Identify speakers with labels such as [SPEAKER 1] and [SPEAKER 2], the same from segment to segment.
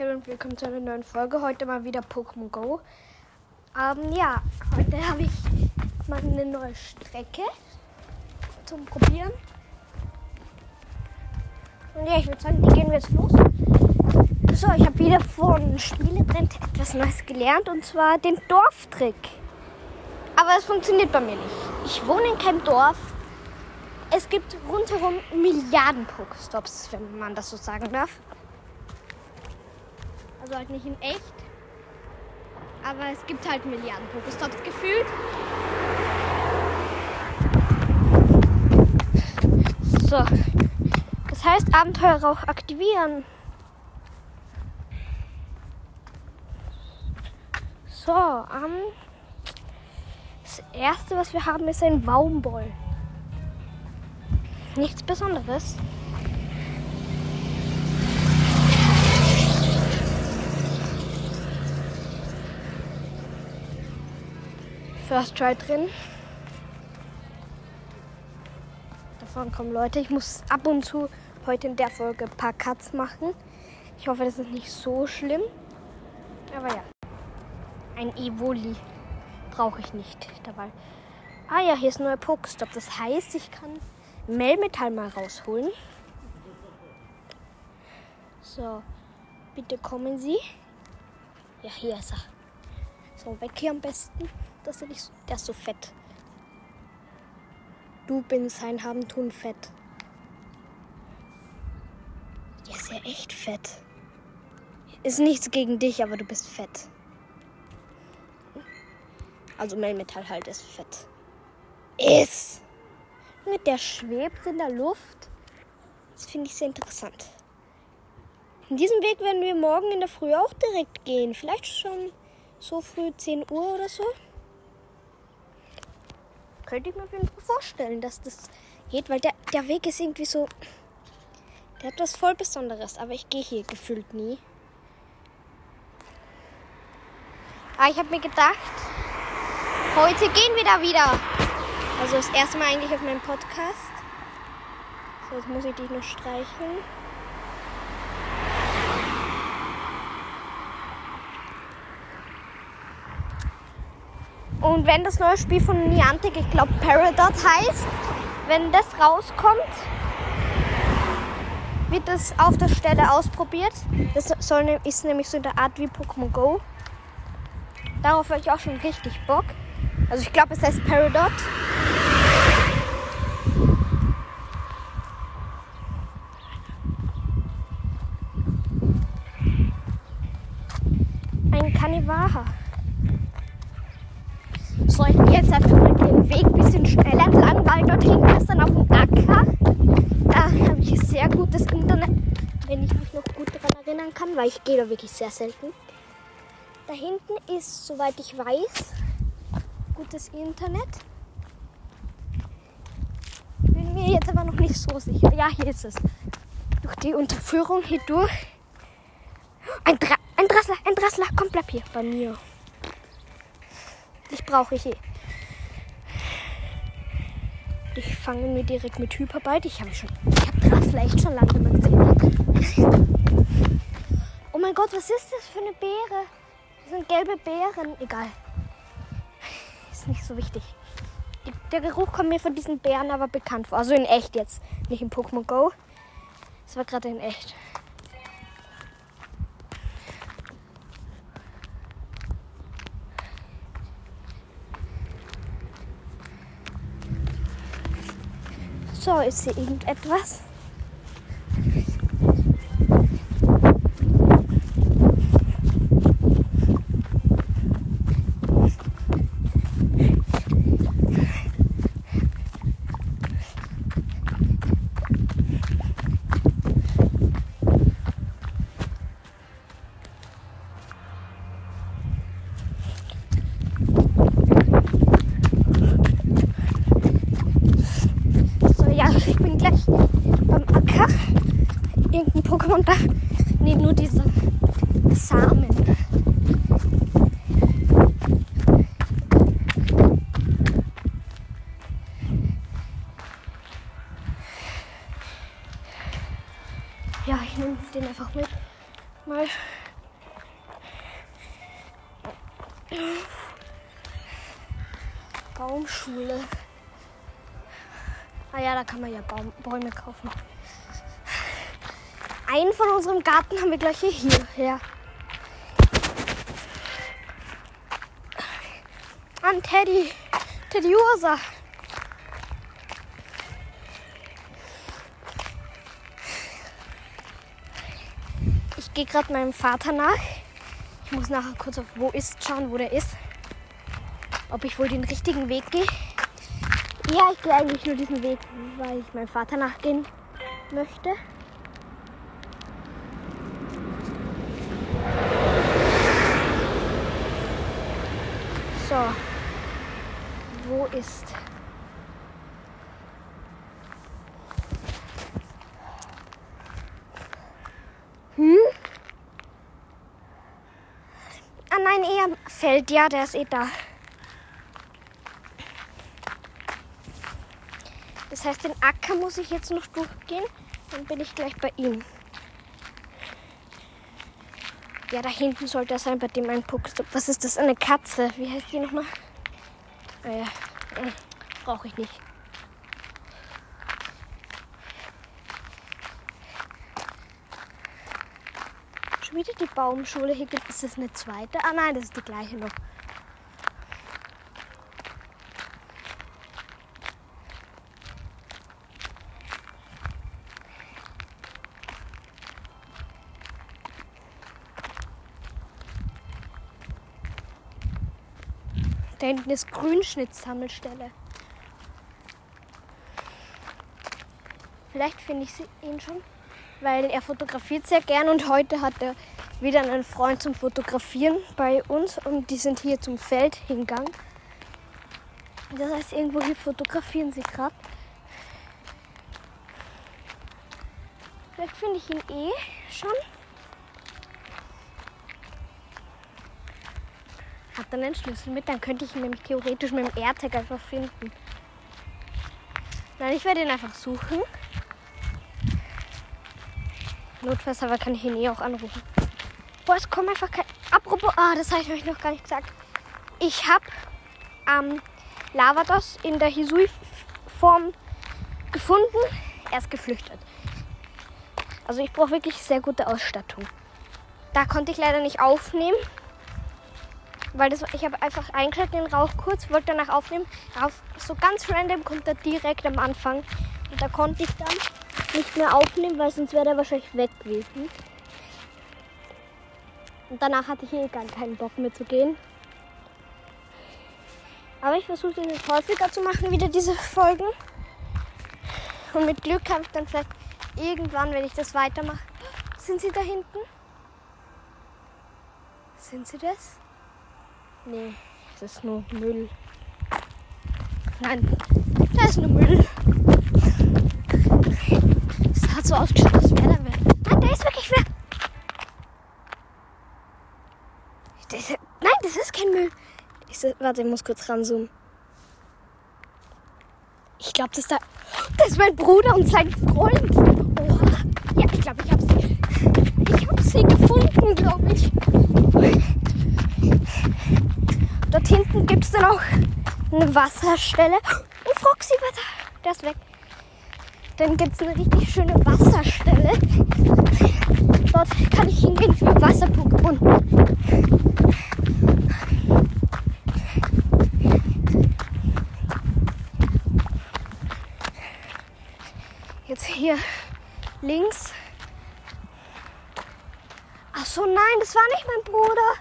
[SPEAKER 1] Hallo und willkommen zu einer neuen Folge. Heute mal wieder Pokémon Go. Ähm, ja, heute habe ich mal eine neue Strecke zum Probieren. Und ja, ich würde sagen, die gehen wir jetzt los. So, ich habe wieder von Spieletrend etwas Neues gelernt und zwar den Dorftrick. Aber es funktioniert bei mir nicht. Ich wohne in keinem Dorf. Es gibt rundherum Milliarden Pokestops, wenn man das so sagen darf. Also halt nicht in echt. Aber es gibt halt Milliarden Pokestops gefühlt. So. Das heißt, Abenteuerrauch aktivieren. So, ähm, das erste, was wir haben, ist ein Baumboll. Nichts Besonderes. First Try drin. Davon kommen Leute. Ich muss ab und zu heute in der Folge ein paar Cuts machen. Ich hoffe, das ist nicht so schlimm. Aber ja. Ein Evoli brauche ich nicht dabei. Ah ja, hier ist ein neuer Pokestop. Das heißt, ich kann Melmetall mal rausholen. So, bitte kommen Sie. Ja, hier ist er. So, weg hier am besten. Das ist, nicht so, der ist so fett. Du bin sein haben tun fett. Der ist ja echt fett. Ist nichts gegen dich, aber du bist fett. Also Melmetall halt ist fett. Ist. Mit der schwebt in der Luft. Das finde ich sehr interessant. In diesem Weg werden wir morgen in der Früh auch direkt gehen. Vielleicht schon so früh 10 Uhr oder so. Könnte ich mir auf jeden Fall vorstellen, dass das geht, weil der, der Weg ist irgendwie so. Der hat was voll Besonderes, aber ich gehe hier gefühlt nie. Aber ich habe mir gedacht, heute gehen wir da wieder. Also das erste Mal eigentlich auf meinem Podcast. So, jetzt muss ich dich noch streicheln. Und wenn das neue Spiel von Niantic, ich glaube Peridot heißt, wenn das rauskommt, wird das auf der Stelle ausprobiert. Das soll, ne, ist nämlich so in der Art wie Pokémon Go. Darauf habe ich auch schon richtig Bock. Also ich glaube, es heißt Peridot. Ein Kanivaha. So, ich gehe jetzt einfach den Weg ein bisschen schneller entlang, weil dort hinten ist dann auf dem Acker. Da habe ich sehr gutes Internet, wenn ich mich noch gut daran erinnern kann, weil ich gehe da wirklich sehr selten. Da hinten ist, soweit ich weiß, gutes Internet. Bin mir jetzt aber noch nicht so sicher. Ja, hier ist es. Durch die Unterführung hier durch. Ein, Dra ein Drassler, ein Drassler, komm, bleib hier bei mir. Ich brauche ich eh. Ich fange mir direkt mit Hyperbite. Ich habe schon. Ich habe Drassler echt schon lange mal gesehen. Oh mein Gott, was ist das für eine Beere? Das sind gelbe Beeren. Egal. Ist nicht so wichtig. Der Geruch kommt mir von diesen Beeren aber bekannt vor. Also in echt jetzt. Nicht in Pokémon Go. Das war gerade in echt. So, ist hier irgendetwas? So, ja, ich bin gleich beim Acker. Irgendein Pokémon da. Nee, nur diese Samen. Ja, ich nehme den einfach mit. Mal Baumschule. Ah ja, da kann man ja Baum, Bäume kaufen. Einen von unserem Garten haben wir gleich hier. Ja. An Teddy. Teddy Ursa. Ich gehe gerade meinem Vater nach. Ich muss nachher kurz auf wo ist schauen, wo der ist. Ob ich wohl den richtigen Weg gehe. Ja, ich gehe eigentlich nur diesen Weg, weil ich meinem Vater nachgehen möchte. So. Wo ist. Hm? Ah nein, eher Feld. Ja, der ist eh da. Das heißt, den Acker muss ich jetzt noch durchgehen. Dann bin ich gleich bei ihm. Ja, da hinten sollte er sein, bei dem ein Puckstop. Was ist das? Eine Katze. Wie heißt die nochmal? Ah ja, hm, brauche ich nicht. Schon wieder die Baumschule. Hier gibt es eine zweite. Ah nein, das ist die gleiche noch. Hinten ist Grünschnittsammelstelle. Vielleicht finde ich ihn schon, weil er fotografiert sehr gern und heute hat er wieder einen Freund zum Fotografieren bei uns und die sind hier zum Feld hingegangen. Das heißt, irgendwo hier fotografieren sie gerade. Vielleicht finde ich ihn eh schon. Hat dann einen Schlüssel mit, dann könnte ich ihn nämlich theoretisch mit dem AirTag einfach finden. Nein, ich werde ihn einfach suchen. Notfalls aber kann ich ihn eh auch anrufen. Boah, es kommt einfach kein. Apropos, ah, das habe ich euch noch gar nicht gesagt. Ich habe ähm, Lavados in der Hisui-Form gefunden. Er ist geflüchtet. Also ich brauche wirklich sehr gute Ausstattung. Da konnte ich leider nicht aufnehmen. Weil das, ich habe einfach eingeschaltet den Rauch kurz, wollte danach aufnehmen. Auf, so ganz random kommt er direkt am Anfang. Und da konnte ich dann nicht mehr aufnehmen, weil sonst wäre er wahrscheinlich weg gewesen. Und danach hatte ich eh gar keinen Bock mehr zu gehen. Aber ich versuche den jetzt häufiger zu machen, wieder diese Folgen. Und mit Glück kann ich dann vielleicht irgendwann, wenn ich das weitermache. Sind sie da hinten? Sind sie das? Nee, das ist nur Müll. Nein, das ist nur Müll. Es hat so ausgeschaut, als wäre da wer. Nein, der ist wirklich wer. Das nein, das ist kein Müll. Ich, warte, ich muss kurz ranzoomen. Ich glaube, das ist da. Das ist mein Bruder und sein Freund. Oha. Ja, ich glaube, ich habe sie. Ich habe sie gefunden, glaube ich. Hinten gibt es dann auch eine Wasserstelle. Und Froxy war da. Der ist weg. Dann gibt es eine richtig schöne Wasserstelle. Dort kann ich hingehen für Wasser-Pokémon. Jetzt hier links. Ach so, nein, das war nicht mein Bruder.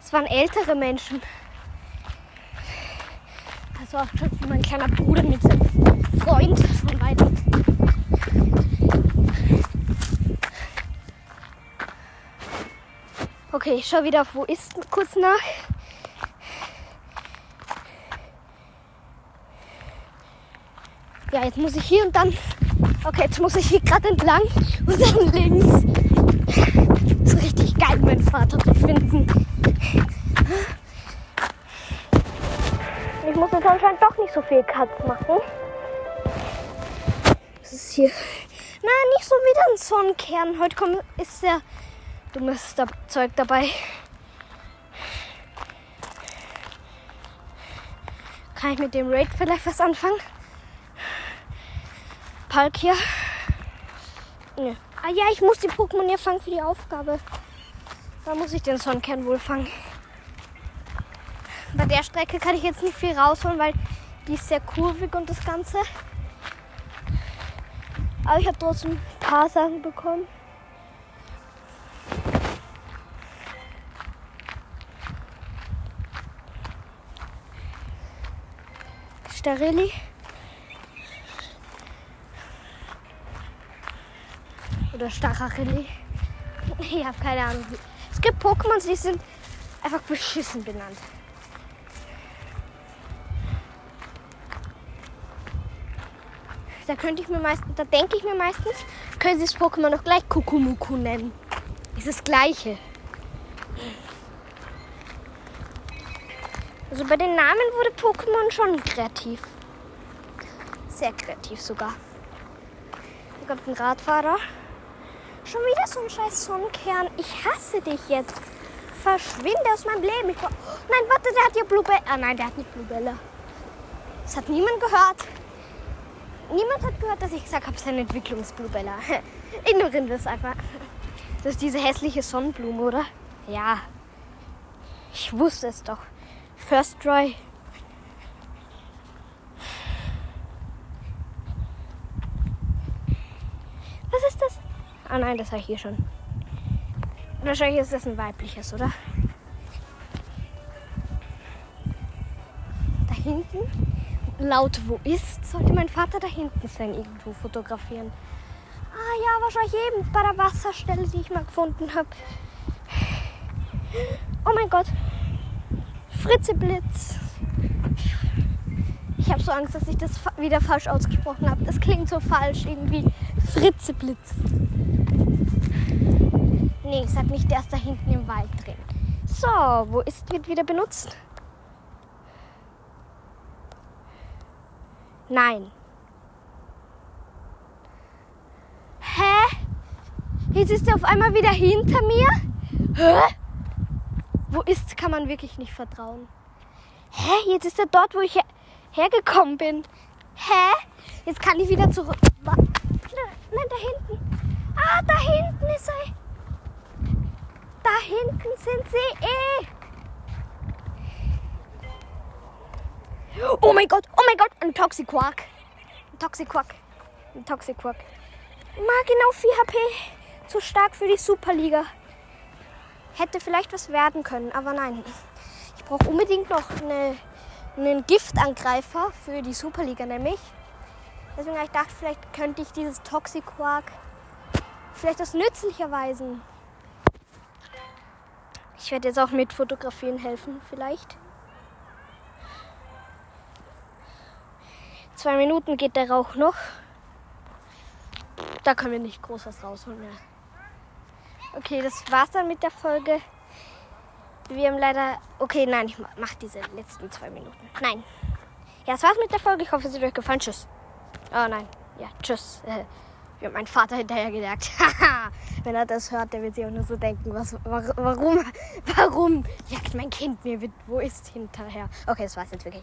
[SPEAKER 1] Das waren ältere Menschen. Das war auch mein kleiner Bruder mit seinem Freund von weitem. Okay, ich schaue wieder auf wo ist kurz nach. Ja, jetzt muss ich hier und dann. Okay, jetzt muss ich hier gerade entlang und dann links. Das ist richtig geil, meinen Vater zu finden. Ich muss jetzt anscheinend doch nicht so viel Cuts machen. Das ist hier. Nein, nicht so wieder ein Sonnenkern. Heute kommt, ist sehr dummes Zeug dabei. Kann ich mit dem Raid vielleicht was anfangen? Palkia. Nö. Ah ja, ich muss die Pokémon hier fangen für die Aufgabe. Da muss ich den Sonnenkern wohl fangen. Bei der Strecke kann ich jetzt nicht viel rausholen, weil die ist sehr kurvig und das Ganze. Aber ich habe trotzdem ein paar Sachen bekommen. Starilli. Oder Stachachilli. Ich habe keine Ahnung. Es gibt Pokémon, die sind einfach beschissen benannt. Da könnte ich mir meistens, da denke ich mir meistens, können sie das Pokémon noch gleich Kukumuku nennen. Ist das gleiche. Also bei den Namen wurde Pokémon schon kreativ. Sehr kreativ sogar. Hier kommt ein Radfahrer. Schon wieder so ein scheiß Sonnenkern. Ich hasse dich jetzt. Verschwinde aus meinem Leben. Ich, nein, warte, der hat ja Bluebella. Ah nein, der hat nicht Bluebella. Das hat niemand gehört. Niemand hat gehört, dass ich gesagt habe, sein Entwicklungsbluebella. Ignorieren wir es einfach. Das ist diese hässliche Sonnenblume, oder? Ja. Ich wusste es doch. First Try. Was ist das? Ah nein, das habe ich hier schon. Wahrscheinlich ist das ein weibliches, oder? Da hinten laut wo ist, sollte mein Vater da hinten sein, irgendwo fotografieren. Ah ja, wahrscheinlich eben bei der Wasserstelle, die ich mal gefunden habe. Oh mein Gott. Fritzeblitz. Ich habe so Angst, dass ich das wieder falsch ausgesprochen habe. Das klingt so falsch irgendwie. Fritzeblitz. Nee, ich sag nicht, der ist da hinten im Wald drin. So, wo ist, wird wieder benutzt? Nein. Hä? Jetzt ist er auf einmal wieder hinter mir? Hä? Wo ist, kann man wirklich nicht vertrauen. Hä? Jetzt ist er dort, wo ich her hergekommen bin. Hä? Jetzt kann ich wieder zurück. Nein, da hinten. Ah, da hinten ist er. Da hinten sind sie eh. Oh mein Gott, oh mein Gott, ein Toxiquark. Ein Toxiquark. Ein Toxiquark. Mal genau 4 HP. Zu stark für die Superliga. Hätte vielleicht was werden können, aber nein. Ich brauche unbedingt noch eine, einen Giftangreifer für die Superliga nämlich. Deswegen habe ich gedacht, vielleicht könnte ich dieses Toxiquark vielleicht das nützlicherweise. Ich werde jetzt auch mit Fotografieren helfen, vielleicht. Zwei Minuten geht der Rauch noch. Da können wir nicht groß was rausholen mehr. Okay, das war's dann mit der Folge. Wir haben leider. Okay, nein, ich mach diese letzten zwei Minuten. Nein. Ja, das war's mit der Folge. Ich hoffe, es hat euch gefallen. Tschüss. Oh nein. Ja, tschüss. Wir haben meinen Vater hinterher gejagt. Wenn er das hört, der wird sich auch nur so denken, was, warum, warum jagt mein Kind mir, wo ist hinterher? Okay, das war's jetzt wirklich.